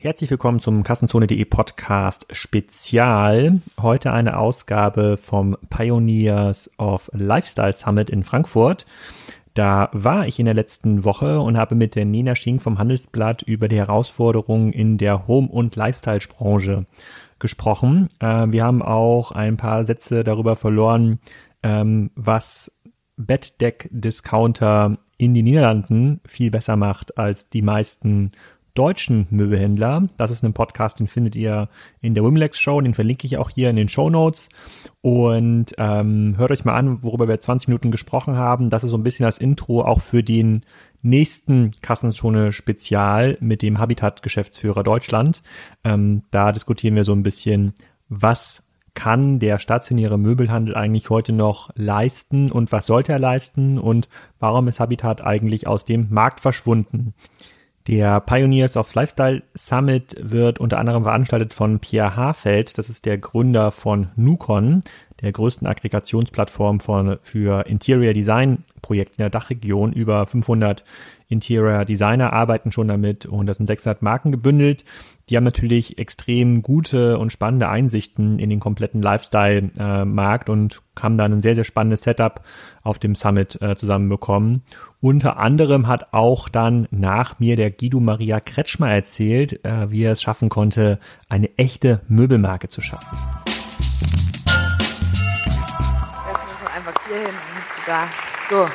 Herzlich willkommen zum Kassenzone.de Podcast Spezial. Heute eine Ausgabe vom Pioneers of Lifestyle Summit in Frankfurt. Da war ich in der letzten Woche und habe mit der Nina Schink vom Handelsblatt über die Herausforderungen in der Home- und Lifestyle-Branche gesprochen. Äh, wir haben auch ein paar Sätze darüber verloren, ähm, was Bettdeck-Discounter in den Niederlanden viel besser macht als die meisten deutschen Möbelhändler. Das ist ein Podcast, den findet ihr in der Wimlex Show, den verlinke ich auch hier in den Show Notes. Und ähm, hört euch mal an, worüber wir 20 Minuten gesprochen haben. Das ist so ein bisschen das Intro auch für den nächsten Kassenzone Spezial mit dem Habitat Geschäftsführer Deutschland. Ähm, da diskutieren wir so ein bisschen, was kann der stationäre Möbelhandel eigentlich heute noch leisten und was sollte er leisten und warum ist Habitat eigentlich aus dem Markt verschwunden? Der Pioneers of Lifestyle Summit wird unter anderem veranstaltet von Pierre Hafeld. Das ist der Gründer von Nukon, der größten Aggregationsplattform von, für Interior Design Projekte in der Dachregion. Über 500 Interior Designer arbeiten schon damit und das sind 600 Marken gebündelt. Die haben natürlich extrem gute und spannende Einsichten in den kompletten Lifestyle-Markt äh, und haben dann ein sehr, sehr spannendes Setup auf dem Summit äh, zusammenbekommen. Unter anderem hat auch dann nach mir der Guido Maria Kretschmer erzählt, äh, wie er es schaffen konnte, eine echte Möbelmarke zu schaffen. Einfach hier hin, da. So,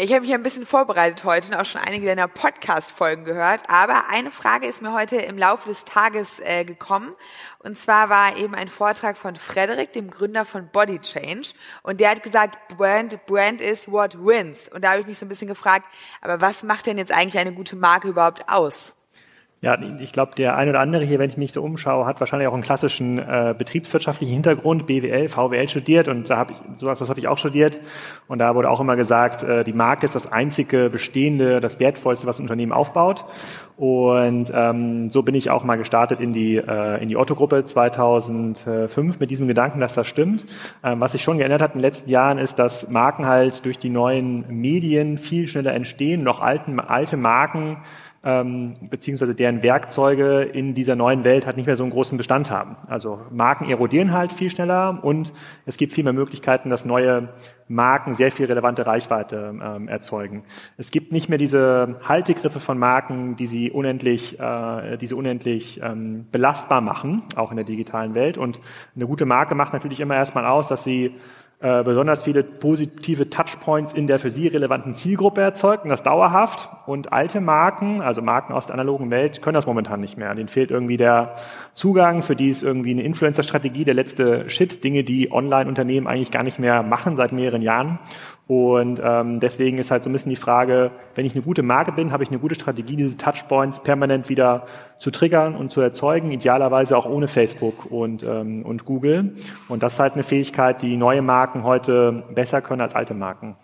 ich habe mich ein bisschen vorbereitet heute und auch schon einige deiner Podcast-Folgen gehört. Aber eine Frage ist mir heute im Laufe des Tages äh, gekommen. Und zwar war eben ein Vortrag von Frederik, dem Gründer von Body Change. Und der hat gesagt, Brand, Brand is what wins. Und da habe ich mich so ein bisschen gefragt, aber was macht denn jetzt eigentlich eine gute Marke überhaupt aus? Ja, ich glaube, der ein oder andere hier, wenn ich mich so umschaue, hat wahrscheinlich auch einen klassischen äh, betriebswirtschaftlichen Hintergrund, BWL, VWL studiert und da habe ich sowas, das habe ich auch studiert. Und da wurde auch immer gesagt, äh, die Marke ist das einzige bestehende, das wertvollste, was ein Unternehmen aufbaut. Und ähm, so bin ich auch mal gestartet in die äh, in die Otto-Gruppe 2005 mit diesem Gedanken, dass das stimmt. Ähm, was sich schon geändert hat in den letzten Jahren ist, dass Marken halt durch die neuen Medien viel schneller entstehen, noch alten alte Marken ähm, beziehungsweise deren Werkzeuge in dieser neuen Welt halt nicht mehr so einen großen Bestand haben. Also Marken erodieren halt viel schneller und es gibt viel mehr Möglichkeiten, dass neue Marken sehr viel relevante Reichweite ähm, erzeugen. Es gibt nicht mehr diese Haltegriffe von Marken, die sie unendlich, äh, die sie unendlich ähm, belastbar machen, auch in der digitalen Welt. Und eine gute Marke macht natürlich immer erstmal aus, dass sie äh, besonders viele positive Touchpoints in der für sie relevanten Zielgruppe erzeugt und das dauerhaft. Und alte Marken, also Marken aus der analogen Welt, können das momentan nicht mehr. Denen fehlt irgendwie der Zugang, für die ist irgendwie eine Influencer-Strategie der letzte Shit, Dinge, die Online-Unternehmen eigentlich gar nicht mehr machen seit mehreren Jahren. Und ähm, deswegen ist halt so ein bisschen die Frage, wenn ich eine gute Marke bin, habe ich eine gute Strategie, diese Touchpoints permanent wieder zu triggern und zu erzeugen, idealerweise auch ohne Facebook und, ähm, und Google. Und das ist halt eine Fähigkeit, die neue Marken heute besser können als alte Marken.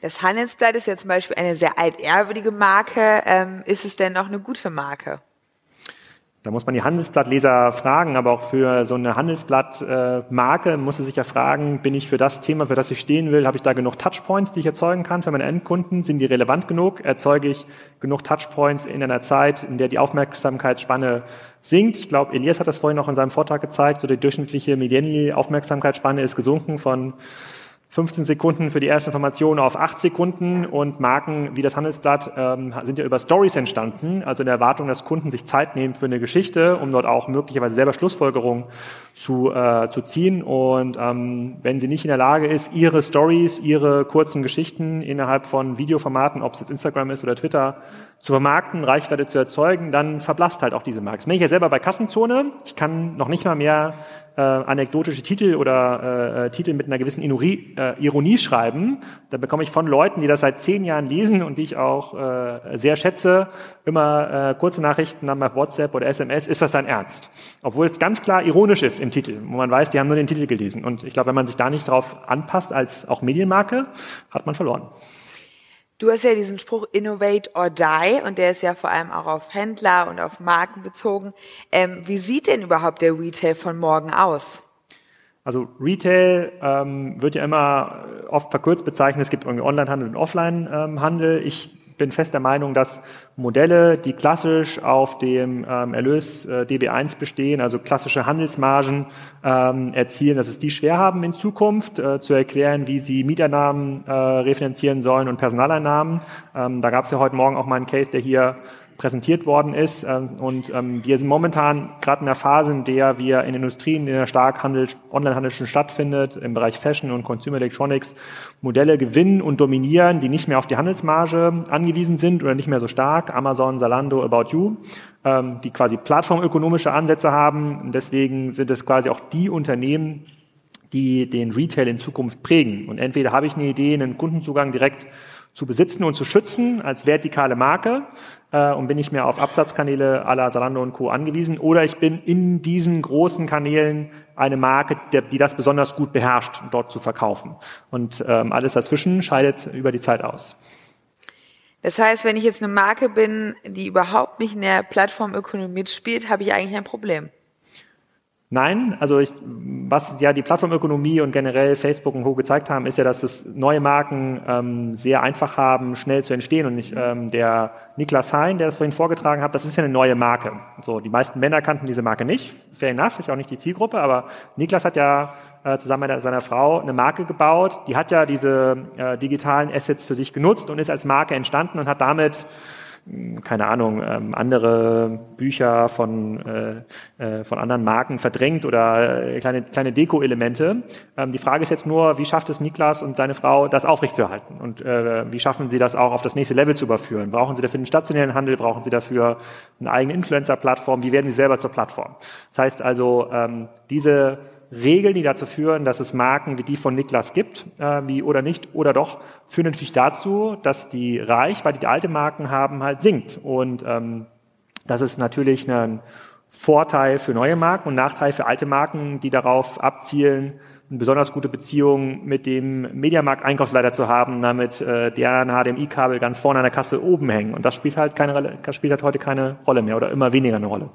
Das Handelsblatt ist ja zum Beispiel eine sehr altehrwürdige Marke. Ähm, ist es denn noch eine gute Marke? Da muss man die Handelsblattleser fragen, aber auch für so eine Handelsblattmarke muss man sich ja fragen, bin ich für das Thema, für das ich stehen will, habe ich da genug Touchpoints, die ich erzeugen kann für meine Endkunden? Sind die relevant genug? Erzeuge ich genug Touchpoints in einer Zeit, in der die Aufmerksamkeitsspanne sinkt? Ich glaube, Elias hat das vorhin noch in seinem Vortrag gezeigt, so die durchschnittliche Millennial-Aufmerksamkeitsspanne ist gesunken von 15 Sekunden für die erste Information auf 8 Sekunden und Marken wie das Handelsblatt ähm, sind ja über Stories entstanden, also in der Erwartung, dass Kunden sich Zeit nehmen für eine Geschichte, um dort auch möglicherweise selber Schlussfolgerungen zu, äh, zu ziehen. Und ähm, wenn sie nicht in der Lage ist, ihre Stories, ihre kurzen Geschichten innerhalb von Videoformaten, ob es jetzt Instagram ist oder Twitter, zu vermarkten, Reichweite zu erzeugen, dann verblasst halt auch diese Marke. Das bin ich ja selber bei Kassenzone. Ich kann noch nicht mal mehr äh, anekdotische Titel oder äh, äh, Titel mit einer gewissen Ironie, äh, Ironie schreiben. Da bekomme ich von Leuten, die das seit zehn Jahren lesen und die ich auch äh, sehr schätze, immer äh, kurze Nachrichten dann WhatsApp oder SMS, ist das dein Ernst? Obwohl es ganz klar ironisch ist im Titel, wo man weiß, die haben nur den Titel gelesen. Und ich glaube, wenn man sich da nicht drauf anpasst als auch Medienmarke, hat man verloren. Du hast ja diesen Spruch Innovate or Die und der ist ja vor allem auch auf Händler und auf Marken bezogen. Ähm, wie sieht denn überhaupt der Retail von morgen aus? Also Retail ähm, wird ja immer oft verkürzt bezeichnet. Es gibt irgendwie Onlinehandel und Offlinehandel. Ich bin fest der Meinung, dass Modelle, die klassisch auf dem ähm, Erlös äh, DB1 bestehen, also klassische Handelsmargen ähm, erzielen, dass es die schwer haben in Zukunft äh, zu erklären, wie sie Mieteinnahmen äh, refinanzieren sollen und Personaleinnahmen. Ähm, da gab es ja heute Morgen auch mal einen Case, der hier präsentiert worden ist. Ähm, und ähm, wir sind momentan gerade in der Phase, in der wir in Industrien, in der stark Handel, Onlinehandel schon stattfindet, im Bereich Fashion und Consumer Electronics, Modelle gewinnen und dominieren, die nicht mehr auf die Handelsmarge angewiesen sind oder nicht mehr so stark. Amazon, Zalando, About You, ähm, die quasi plattformökonomische Ansätze haben. deswegen sind es quasi auch die Unternehmen, die den Retail in Zukunft prägen. Und entweder habe ich eine Idee, einen Kundenzugang direkt zu besitzen und zu schützen als vertikale Marke äh, und bin nicht mehr auf Absatzkanäle à la Zalando und Co. angewiesen oder ich bin in diesen großen Kanälen eine Marke, der, die das besonders gut beherrscht, dort zu verkaufen. Und ähm, alles dazwischen scheidet über die Zeit aus. Das heißt, wenn ich jetzt eine Marke bin, die überhaupt nicht in der Plattformökonomie mitspielt, habe ich eigentlich ein Problem. Nein, also ich, was ja die Plattformökonomie und generell Facebook und Co. gezeigt haben, ist ja, dass es neue Marken ähm, sehr einfach haben, schnell zu entstehen. Und nicht, ähm, der Niklas Hein, der das vorhin vorgetragen hat, das ist ja eine neue Marke. So, die meisten Männer kannten diese Marke nicht. Fair enough, ist ja auch nicht die Zielgruppe, aber Niklas hat ja äh, zusammen mit seiner Frau eine Marke gebaut. Die hat ja diese äh, digitalen Assets für sich genutzt und ist als Marke entstanden und hat damit keine Ahnung, ähm, andere Bücher von, äh, äh, von anderen Marken verdrängt oder äh, kleine, kleine Deko-Elemente. Ähm, die Frage ist jetzt nur, wie schafft es Niklas und seine Frau, das aufrechtzuerhalten? Und äh, wie schaffen sie das auch auf das nächste Level zu überführen? Brauchen sie dafür einen stationären Handel? Brauchen sie dafür eine eigene Influencer-Plattform? Wie werden sie selber zur Plattform? Das heißt also, ähm, diese Regeln, die dazu führen, dass es Marken wie die von Niklas gibt, äh, wie oder nicht oder doch, führen natürlich dazu, dass die Reichweite, die alte Marken haben, halt sinkt. Und ähm, das ist natürlich ein Vorteil für neue Marken und Nachteil für alte Marken, die darauf abzielen, eine besonders gute Beziehung mit dem Mediamarkt-Einkaufsleiter zu haben, damit äh, deren HDMI-Kabel ganz vorne an der Kasse oben hängen. Und das spielt halt keine, spielt halt heute keine Rolle mehr oder immer weniger eine Rolle.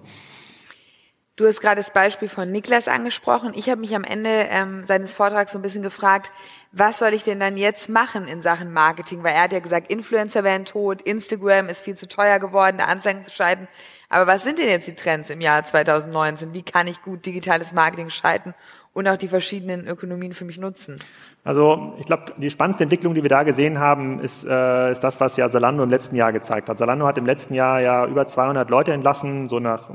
Du hast gerade das Beispiel von Niklas angesprochen. Ich habe mich am Ende ähm, seines Vortrags so ein bisschen gefragt, was soll ich denn dann jetzt machen in Sachen Marketing? Weil er hat ja gesagt, Influencer werden tot, Instagram ist viel zu teuer geworden, da Anzeigen zu schalten. Aber was sind denn jetzt die Trends im Jahr 2019? Wie kann ich gut digitales Marketing schalten und auch die verschiedenen Ökonomien für mich nutzen? Also ich glaube, die spannendste Entwicklung, die wir da gesehen haben, ist, äh, ist das, was ja Zalando im letzten Jahr gezeigt hat. Zalando hat im letzten Jahr ja über 200 Leute entlassen, so nach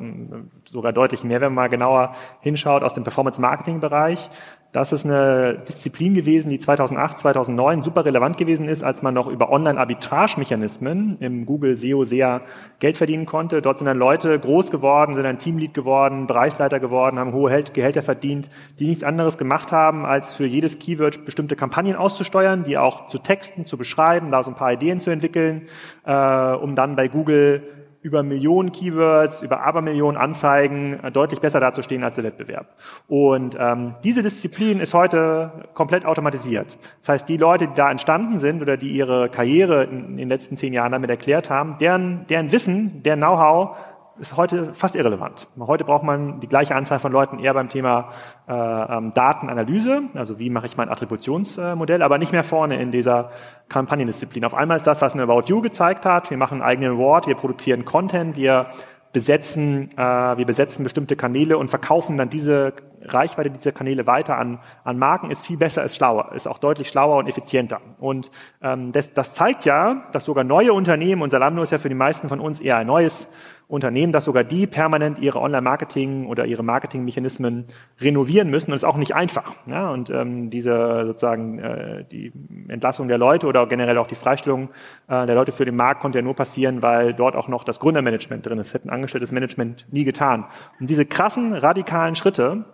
sogar deutlich mehr, wenn man mal genauer hinschaut, aus dem Performance-Marketing-Bereich. Das ist eine Disziplin gewesen, die 2008, 2009 super relevant gewesen ist, als man noch über Online-Arbitrage-Mechanismen im Google SEO sehr Geld verdienen konnte. Dort sind dann Leute groß geworden, sind dann Teamlead geworden, Bereichsleiter geworden, haben hohe Gehälter verdient, die nichts anderes gemacht haben, als für jedes Keyword bestimmte Kampagnen auszusteuern, die auch zu texten, zu beschreiben, da so ein paar Ideen zu entwickeln, äh, um dann bei Google über Millionen Keywords, über Abermillionen Anzeigen äh, deutlich besser dazustehen als der Wettbewerb. Und ähm, diese Disziplin ist heute komplett automatisiert. Das heißt, die Leute, die da entstanden sind oder die ihre Karriere in, in den letzten zehn Jahren damit erklärt haben, deren, deren Wissen, deren Know-how ist heute fast irrelevant. Heute braucht man die gleiche Anzahl von Leuten eher beim Thema äh, ähm, Datenanalyse, also wie mache ich mein Attributionsmodell, aber nicht mehr vorne in dieser Kampagnendisziplin. Auf einmal ist das, was eine About You gezeigt hat. Wir machen einen eigenen Award, wir produzieren Content, wir besetzen, äh, wir besetzen bestimmte Kanäle und verkaufen dann diese Reichweite dieser Kanäle weiter an, an Marken, ist viel besser, ist schlauer, ist auch deutlich schlauer und effizienter. Und ähm, das, das zeigt ja, dass sogar neue Unternehmen, und Salando ist ja für die meisten von uns eher ein neues Unternehmen, dass sogar die permanent ihre Online-Marketing oder ihre Marketing-Mechanismen renovieren müssen. Und das ist auch nicht einfach. Ja? Und ähm, diese sozusagen äh, die Entlassung der Leute oder generell auch die Freistellung äh, der Leute für den Markt konnte ja nur passieren, weil dort auch noch das Gründermanagement drin ist. Hätten angestelltes Management nie getan. Und diese krassen, radikalen Schritte,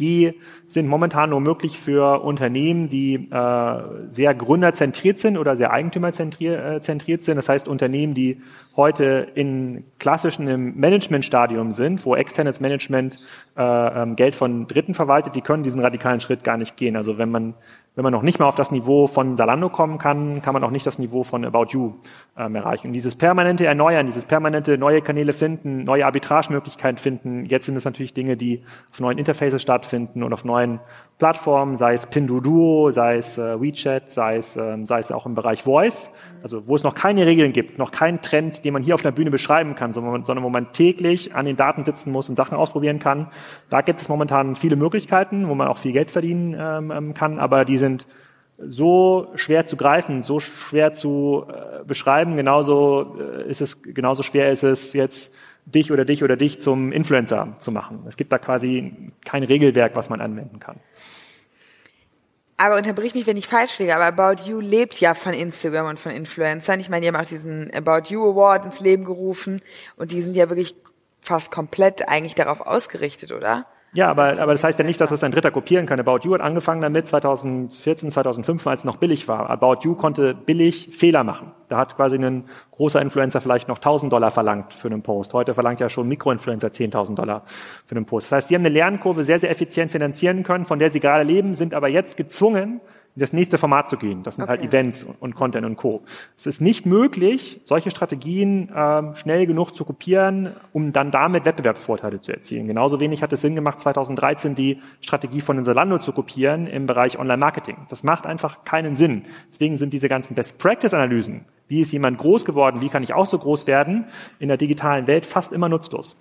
die sind momentan nur möglich für Unternehmen, die äh, sehr gründerzentriert sind oder sehr eigentümerzentriert äh, sind. Das heißt Unternehmen, die heute in klassischen Managementstadium sind, wo externes Management äh, ähm, Geld von Dritten verwaltet, die können diesen radikalen Schritt gar nicht gehen. Also wenn man wenn man noch nicht mal auf das Niveau von Salando kommen kann, kann man auch nicht das Niveau von About You ähm, erreichen. Und dieses permanente Erneuern, dieses permanente neue Kanäle finden, neue Arbitragemöglichkeiten finden, jetzt sind es natürlich Dinge, die auf neuen Interfaces stattfinden stattfinden und auf neuen Plattformen, sei es Pinduoduo, sei es äh, WeChat, sei es, ähm, sei es auch im Bereich Voice, also wo es noch keine Regeln gibt, noch keinen Trend, den man hier auf der Bühne beschreiben kann, sondern, sondern wo man täglich an den Daten sitzen muss und Sachen ausprobieren kann. Da gibt es momentan viele Möglichkeiten, wo man auch viel Geld verdienen ähm, ähm kann, aber die sind so schwer zu greifen, so schwer zu äh, beschreiben. Genauso äh, ist es, genauso schwer ist es jetzt dich oder dich oder dich zum Influencer zu machen. Es gibt da quasi kein Regelwerk, was man anwenden kann. Aber unterbrich mich, wenn ich falsch liege, aber About You lebt ja von Instagram und von Influencern. Ich meine, die haben auch diesen About You Award ins Leben gerufen und die sind ja wirklich fast komplett eigentlich darauf ausgerichtet, oder? Ja, aber, aber das heißt ja nicht, dass es ein Dritter kopieren kann. About You hat angefangen damit 2014, 2015, als es noch billig war. About You konnte billig Fehler machen. Da hat quasi ein großer Influencer vielleicht noch 1000 Dollar verlangt für einen Post. Heute verlangt ja schon Mikroinfluencer 10.000 Dollar für einen Post. Das heißt, sie haben eine Lernkurve sehr, sehr effizient finanzieren können, von der sie gerade leben, sind aber jetzt gezwungen, in das nächste Format zu gehen. Das sind halt okay. halt Events und, und, Content und Co. Es ist nicht möglich, solche Strategien ähm, schnell genug zu kopieren, um dann damit Wettbewerbsvorteile zu erzielen. Genauso wenig hat es Sinn gemacht, 2013 die Strategie von Zalando zu kopieren im Bereich Online-Marketing. Das macht einfach keinen Sinn. Deswegen sind diese ganzen Best-Practice-Analysen, wie ist jemand groß geworden, wie kann ich auch so groß werden, in der digitalen Welt fast immer nutzlos.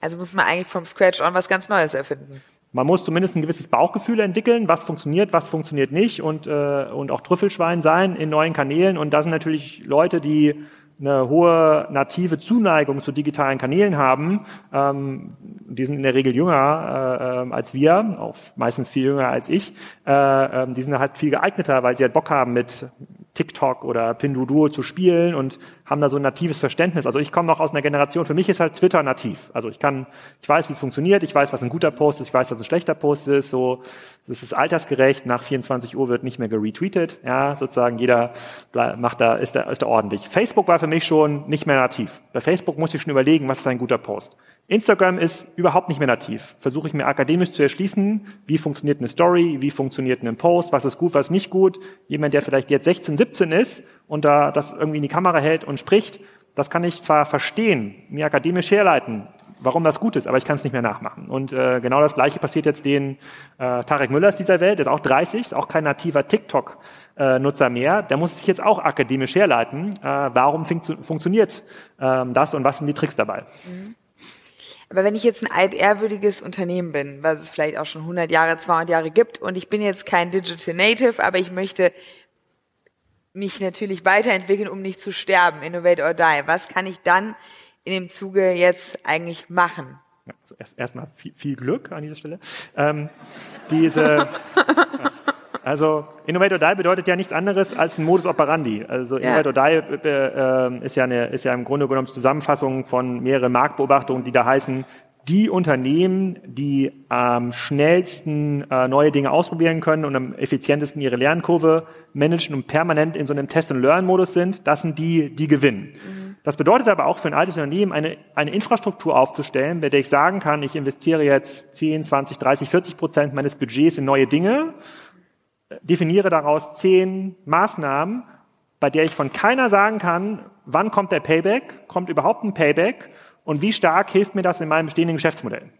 Also muss man eigentlich vom Scratch on was ganz Neues erfinden. Man muss zumindest ein gewisses Bauchgefühl entwickeln, was funktioniert, was funktioniert nicht und, äh, und auch Trüffelschwein sein in neuen Kanälen. Und da sind natürlich Leute, die eine hohe native Zuneigung zu digitalen Kanälen haben. Ähm, die sind in der Regel jünger äh, äh, als wir, auch meistens viel jünger als ich. Äh, äh, die sind halt viel geeigneter, weil sie halt Bock haben, mit TikTok oder Pinduoduo zu spielen und haben da so ein natives Verständnis. Also ich komme noch aus einer Generation, für mich ist halt Twitter nativ. Also ich kann, ich weiß, wie es funktioniert, ich weiß, was ein guter Post ist, ich weiß, was ein schlechter Post ist, so, das ist altersgerecht, nach 24 Uhr wird nicht mehr geretweetet, ja, sozusagen jeder macht da, ist da, ist da ordentlich. Facebook war für mich schon nicht mehr nativ. Bei Facebook muss ich schon überlegen, was ist ein guter Post. Instagram ist überhaupt nicht mehr nativ. Versuche ich mir akademisch zu erschließen, wie funktioniert eine Story, wie funktioniert ein Post, was ist gut, was nicht gut. Jemand, der vielleicht jetzt 16, 17 ist und da das irgendwie in die Kamera hält und spricht, das kann ich zwar verstehen, mir akademisch herleiten, warum das gut ist, aber ich kann es nicht mehr nachmachen. Und äh, genau das Gleiche passiert jetzt den äh, Tarek Müllers dieser Welt, der ist auch 30, ist auch kein nativer TikTok-Nutzer mehr. Der muss sich jetzt auch akademisch herleiten, äh, warum fun funktioniert äh, das und was sind die Tricks dabei. Mhm. Aber wenn ich jetzt ein altehrwürdiges Unternehmen bin, was es vielleicht auch schon 100 Jahre, 200 Jahre gibt und ich bin jetzt kein Digital Native, aber ich möchte mich natürlich weiterentwickeln, um nicht zu sterben, innovate or die. Was kann ich dann in dem Zuge jetzt eigentlich machen? Ja, also erst erstmal viel, viel Glück an dieser Stelle. Ähm, diese Also Innovate or Die bedeutet ja nichts anderes als ein Modus operandi. Also ja. Innovate or Die äh, äh, ist, ja eine, ist ja im Grunde genommen Zusammenfassung von mehreren Marktbeobachtungen, die da heißen, die Unternehmen, die am schnellsten äh, neue Dinge ausprobieren können und am effizientesten ihre Lernkurve managen und permanent in so einem Test-and-Learn-Modus sind, das sind die, die gewinnen. Mhm. Das bedeutet aber auch für ein altes Unternehmen, eine, eine Infrastruktur aufzustellen, bei der ich sagen kann, ich investiere jetzt 10, 20, 30, 40 Prozent meines Budgets in neue Dinge definiere daraus zehn Maßnahmen, bei der ich von keiner sagen kann, wann kommt der Payback, kommt überhaupt ein Payback und wie stark hilft mir das in meinem bestehenden Geschäftsmodell.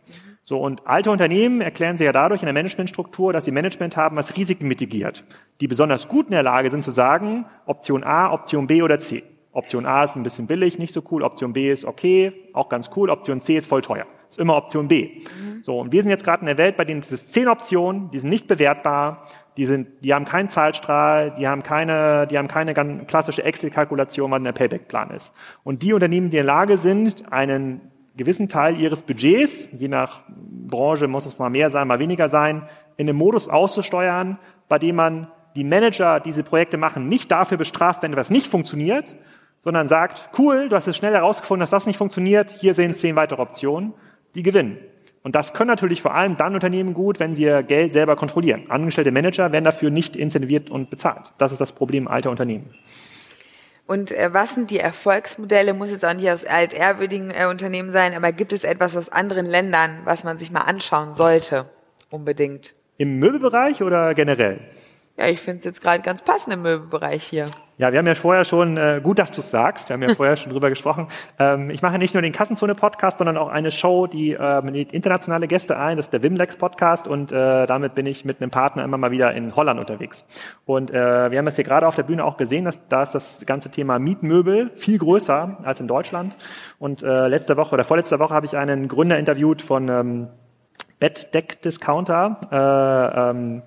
So, und alte Unternehmen erklären sie ja dadurch in der Managementstruktur, dass sie Management haben, was Risiken mitigiert, die besonders gut in der Lage sind zu sagen, Option A, Option B oder C. Option A ist ein bisschen billig, nicht so cool, Option B ist okay, auch ganz cool, Option C ist voll teuer. Ist immer Option B. Mhm. So, und wir sind jetzt gerade in der Welt, bei denen es zehn Optionen, die sind nicht bewertbar, die sind, die haben keinen Zahlstrahl, die haben keine, die haben keine ganz klassische Excel-Kalkulation, wann der Payback-Plan ist. Und die Unternehmen, die in der Lage sind, einen gewissen Teil ihres Budgets, je nach Branche muss es mal mehr sein, mal weniger sein, in einem Modus auszusteuern, bei dem man die Manager, die diese Projekte machen, nicht dafür bestraft, wenn etwas nicht funktioniert, sondern sagt, cool, du hast es schnell herausgefunden, dass das nicht funktioniert, hier sind zehn weitere Optionen, die gewinnen. Und das können natürlich vor allem dann Unternehmen gut, wenn sie ihr Geld selber kontrollieren. Angestellte Manager werden dafür nicht incentiviert und bezahlt. Das ist das Problem alter Unternehmen. Und äh, was sind die Erfolgsmodelle? Muss jetzt auch nicht aus altehrwürdigen äh, Unternehmen sein, aber gibt es etwas aus anderen Ländern, was man sich mal anschauen sollte? Unbedingt. Im Möbelbereich oder generell? Ja, ich finde es jetzt gerade ganz passend im Möbelbereich hier. Ja, wir haben ja vorher schon, äh, gut, dass du es sagst, wir haben ja vorher schon drüber gesprochen. Ähm, ich mache nicht nur den Kassenzone-Podcast, sondern auch eine Show, die äh, lädt internationale Gäste ein, das ist der Wimlex-Podcast und äh, damit bin ich mit einem Partner immer mal wieder in Holland unterwegs. Und äh, wir haben das hier gerade auf der Bühne auch gesehen, dass da ist das ganze Thema Mietmöbel viel größer als in Deutschland. Und äh, letzte Woche oder vorletzte Woche habe ich einen Gründer interviewt von ähm, Bettdeck-Discounter. Äh, ähm,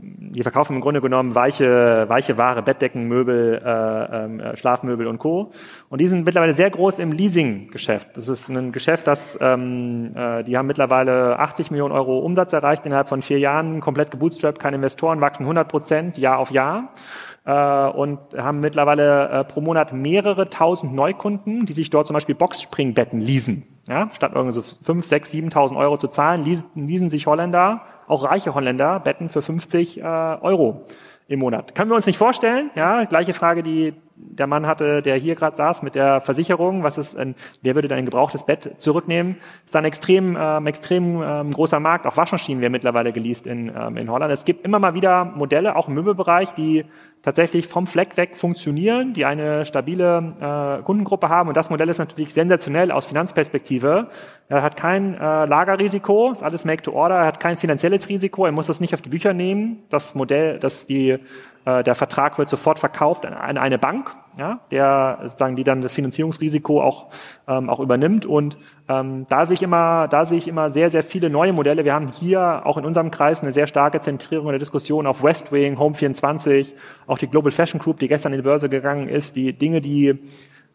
die verkaufen im Grunde genommen weiche, weiche Ware, Bettdecken, Möbel, äh, ähm, äh, Schlafmöbel und Co. Und die sind mittlerweile sehr groß im Leasing-Geschäft. Das ist ein Geschäft, das ähm, äh, die haben mittlerweile 80 Millionen Euro Umsatz erreicht innerhalb von vier Jahren, komplett gebootstrapped, keine Investoren, wachsen 100 Prozent Jahr auf Jahr äh, und haben mittlerweile äh, pro Monat mehrere tausend Neukunden, die sich dort zum Beispiel Boxspringbetten leasen. Ja, statt irgendwie so 5, 6, 7.000 Euro zu zahlen, leasen sich Holländer auch reiche Holländer betten für 50 äh, Euro im Monat. Können wir uns nicht vorstellen. Ja, gleiche Frage, die der Mann hatte, der hier gerade saß mit der Versicherung. Was ist, ein, wer würde dann ein gebrauchtes Bett zurücknehmen? Ist ein extrem, ähm, extrem ähm, großer Markt. Auch Waschmaschinen werden mittlerweile geleast in, ähm, in Holland. Es gibt immer mal wieder Modelle, auch im Möbelbereich, die tatsächlich vom Fleck weg funktionieren, die eine stabile äh, Kundengruppe haben. Und das Modell ist natürlich sensationell aus Finanzperspektive. Er hat kein äh, Lagerrisiko, ist alles Make to Order, er hat kein finanzielles Risiko, er muss das nicht auf die Bücher nehmen. Das Modell, das die äh, der Vertrag wird sofort verkauft an eine Bank, ja, der sozusagen die dann das Finanzierungsrisiko auch ähm, auch übernimmt. Und ähm, da sehe ich immer, da sehe ich immer sehr sehr viele neue Modelle. Wir haben hier auch in unserem Kreis eine sehr starke Zentrierung der Diskussion auf Westwing, Home 24, auch die Global Fashion Group, die gestern in die Börse gegangen ist, die Dinge, die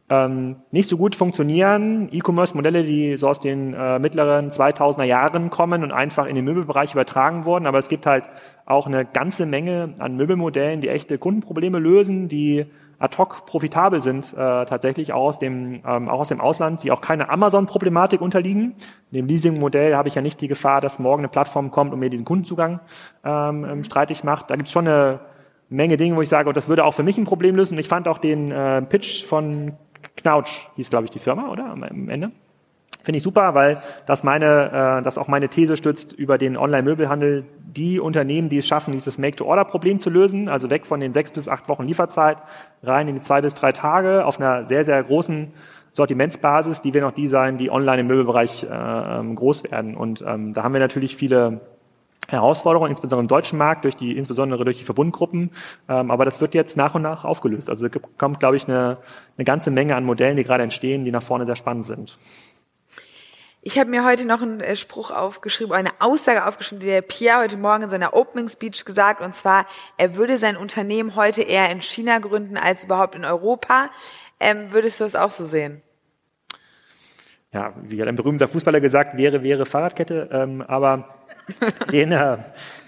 ähm, nicht so gut funktionieren. E-Commerce-Modelle, die so aus den äh, mittleren 2000er Jahren kommen und einfach in den Möbelbereich übertragen wurden. Aber es gibt halt auch eine ganze Menge an Möbelmodellen, die echte Kundenprobleme lösen, die ad hoc profitabel sind, äh, tatsächlich auch aus, dem, ähm, auch aus dem Ausland, die auch keine Amazon-Problematik unterliegen. In dem Leasing-Modell habe ich ja nicht die Gefahr, dass morgen eine Plattform kommt und mir diesen Kundenzugang ähm, ähm streitig macht. Da gibt es schon eine Menge Dinge, wo ich sage, oh, das würde auch für mich ein Problem lösen. Und ich fand auch den äh, Pitch von Knautsch hieß, glaube ich, die Firma, oder? Am Ende. Finde ich super, weil das meine, äh, das auch meine These stützt über den Online-Möbelhandel. Die Unternehmen, die es schaffen, dieses Make-to-Order-Problem zu lösen, also weg von den sechs bis acht Wochen Lieferzeit, rein in die zwei bis drei Tage auf einer sehr, sehr großen Sortimentsbasis, die werden auch die sein, die online im Möbelbereich äh, ähm, groß werden. Und ähm, da haben wir natürlich viele Herausforderungen, insbesondere im deutschen Markt, durch die, insbesondere durch die Verbundgruppen. Ähm, aber das wird jetzt nach und nach aufgelöst. Also es kommt, glaube ich, eine, eine ganze Menge an Modellen, die gerade entstehen, die nach vorne sehr spannend sind. Ich habe mir heute noch einen äh, Spruch aufgeschrieben, eine Aussage aufgeschrieben, die der Pierre heute Morgen in seiner Opening Speech gesagt, und zwar, er würde sein Unternehmen heute eher in China gründen als überhaupt in Europa. Ähm, würdest du das auch so sehen? Ja, wie hat ein berühmter Fußballer gesagt, wäre, wäre Fahrradkette, ähm, aber äh,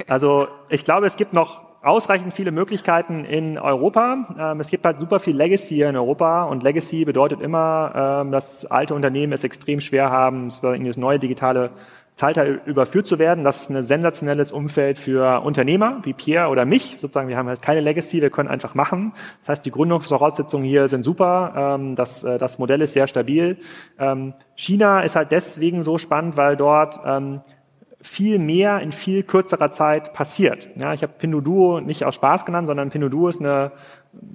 also ich glaube, es gibt noch ausreichend viele Möglichkeiten in Europa. Ähm, es gibt halt super viel Legacy hier in Europa und Legacy bedeutet immer, ähm, dass alte Unternehmen es extrem schwer haben, in das neue digitale Zeitalter überführt zu werden. Das ist ein sensationelles Umfeld für Unternehmer wie Pierre oder mich. Sozusagen, wir haben halt keine Legacy, wir können einfach machen. Das heißt, die Gründungsvoraussetzungen hier sind super. Ähm, das, äh, das Modell ist sehr stabil. China ist halt deswegen so spannend, weil dort viel mehr in viel kürzerer Zeit passiert. Ja, ich habe Pinduoduo nicht aus Spaß genannt, sondern Pinduoduo ist eine,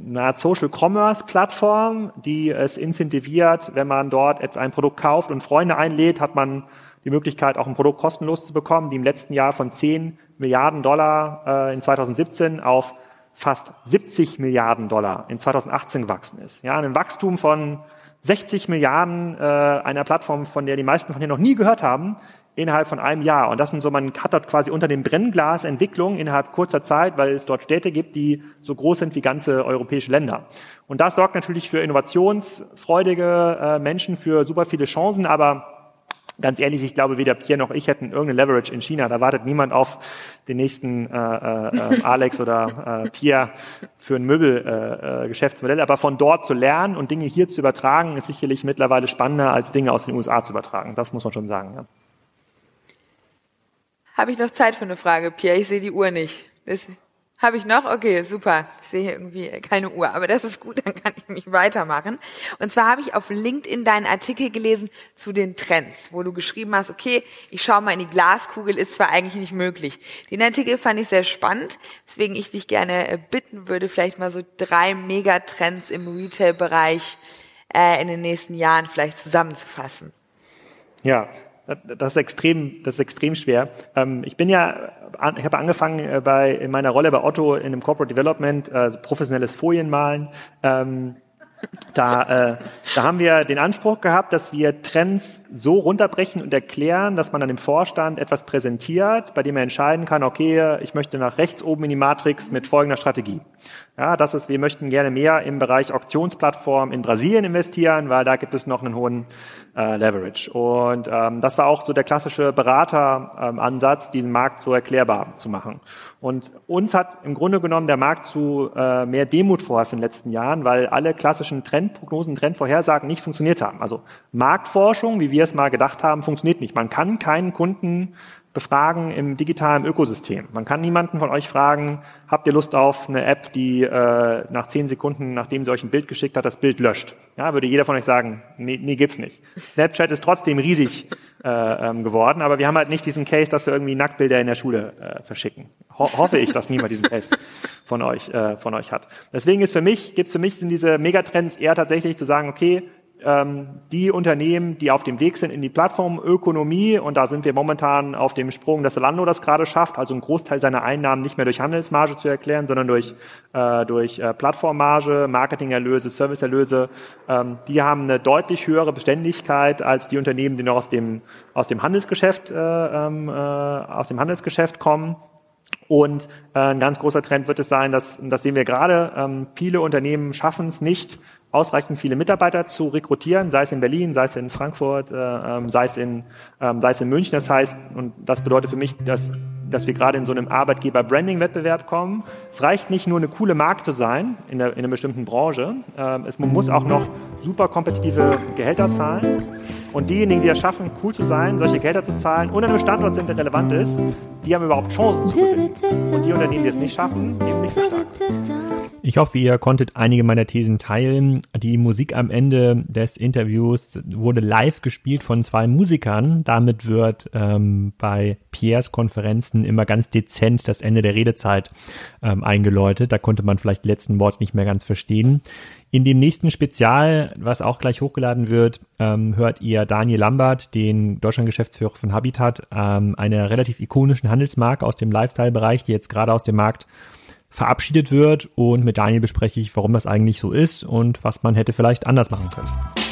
eine Art Social Commerce Plattform, die es incentiviert, wenn man dort ein Produkt kauft und Freunde einlädt, hat man die Möglichkeit, auch ein Produkt kostenlos zu bekommen, die im letzten Jahr von 10 Milliarden Dollar äh, in 2017 auf fast 70 Milliarden Dollar in 2018 gewachsen ist. Ja, ein Wachstum von 60 Milliarden äh, einer Plattform, von der die meisten von dir noch nie gehört haben, innerhalb von einem Jahr. Und das sind so, man hat dort quasi unter dem Brennglas Entwicklung innerhalb kurzer Zeit, weil es dort Städte gibt, die so groß sind wie ganze europäische Länder. Und das sorgt natürlich für innovationsfreudige äh, Menschen, für super viele Chancen, aber Ganz ehrlich, ich glaube, weder Pierre noch ich hätten irgendeine Leverage in China. Da wartet niemand auf den nächsten äh, äh, Alex oder äh, Pierre für ein Möbelgeschäftsmodell. Äh, Aber von dort zu lernen und Dinge hier zu übertragen, ist sicherlich mittlerweile spannender, als Dinge aus den USA zu übertragen. Das muss man schon sagen. Ja. Habe ich noch Zeit für eine Frage, Pierre? Ich sehe die Uhr nicht. Habe ich noch? Okay, super. Ich sehe hier irgendwie keine Uhr, aber das ist gut, dann kann ich mich weitermachen. Und zwar habe ich auf LinkedIn deinen Artikel gelesen zu den Trends, wo du geschrieben hast, okay, ich schaue mal in die Glaskugel, ist zwar eigentlich nicht möglich. Den Artikel fand ich sehr spannend, deswegen ich dich gerne äh, bitten würde, vielleicht mal so drei Megatrends im Retail-Bereich äh, in den nächsten Jahren vielleicht zusammenzufassen. Ja, das ist extrem, das ist extrem schwer. Ähm, ich bin ja, ich habe angefangen äh, bei in meiner Rolle bei Otto in dem Corporate Development, also professionelles Folienmalen. Ähm, da, äh, da haben wir den Anspruch gehabt, dass wir Trends so runterbrechen und erklären, dass man dann im Vorstand etwas präsentiert, bei dem er entscheiden kann, okay, ich möchte nach rechts oben in die Matrix mit folgender Strategie. Ja, das ist, wir möchten gerne mehr im Bereich Auktionsplattform in Brasilien investieren, weil da gibt es noch einen hohen äh, Leverage. Und ähm, das war auch so der klassische Berateransatz, ähm, diesen Markt so erklärbar zu machen. Und uns hat im Grunde genommen der Markt zu äh, mehr Demut vorgeholfen in den letzten Jahren, weil alle klassischen Trendprognosen, Trendvorhersagen nicht funktioniert haben. Also Marktforschung, wie wir es mal gedacht haben, funktioniert nicht. Man kann keinen Kunden befragen im digitalen Ökosystem. Man kann niemanden von euch fragen, habt ihr Lust auf eine App, die äh, nach zehn Sekunden, nachdem sie euch ein Bild geschickt hat, das Bild löscht? Ja, würde jeder von euch sagen, nee, nee gibt's nicht. Snapchat ist trotzdem riesig äh, ähm, geworden, aber wir haben halt nicht diesen Case, dass wir irgendwie Nacktbilder in der Schule äh, verschicken. Ho hoffe ich, dass niemand diesen Case von euch, äh, von euch hat. Deswegen ist für mich, gibt's für mich sind diese Megatrends eher tatsächlich zu sagen, okay, die Unternehmen, die auf dem Weg sind in die Plattformökonomie, und da sind wir momentan auf dem Sprung, dass Zalando das gerade schafft, also einen Großteil seiner Einnahmen nicht mehr durch Handelsmarge zu erklären, sondern durch, äh, durch äh, Plattformmarge, Marketingerlöse, Serviceerlöse, ähm, die haben eine deutlich höhere Beständigkeit als die Unternehmen, die noch aus dem, aus dem Handelsgeschäft, äh, ähm, äh, aus dem Handelsgeschäft kommen. Und äh, ein ganz großer Trend wird es sein, dass, das sehen wir gerade, ähm, viele Unternehmen schaffen es nicht, ausreichend viele Mitarbeiter zu rekrutieren, sei es in Berlin, sei es in Frankfurt, äh, ähm, sei, es in, ähm, sei es in München. Das heißt, und das bedeutet für mich, dass, dass wir gerade in so einem Arbeitgeber-Branding-Wettbewerb kommen. Es reicht nicht nur eine coole Marke zu sein in, der, in einer bestimmten Branche. Ähm, es, man muss auch noch super kompetitive Gehälter zahlen. Und diejenigen, die es schaffen, cool zu sein, solche Gehälter zu zahlen und an einem Standort sind, der relevant ist, die haben überhaupt Chancen zu gewinnen. Und die Unternehmen, die es nicht schaffen, eben nicht so stark. Ich hoffe, ihr konntet einige meiner Thesen teilen. Die Musik am Ende des Interviews wurde live gespielt von zwei Musikern. Damit wird ähm, bei Piers Konferenzen immer ganz dezent das Ende der Redezeit ähm, eingeläutet. Da konnte man vielleicht die letzten Worte nicht mehr ganz verstehen. In dem nächsten Spezial, was auch gleich hochgeladen wird, ähm, hört ihr Daniel Lambert, den Deutschlandgeschäftsführer von Habitat, ähm, einer relativ ikonischen Handelsmarke aus dem Lifestyle-Bereich, die jetzt gerade aus dem Markt verabschiedet wird. Und mit Daniel bespreche ich, warum das eigentlich so ist und was man hätte vielleicht anders machen können.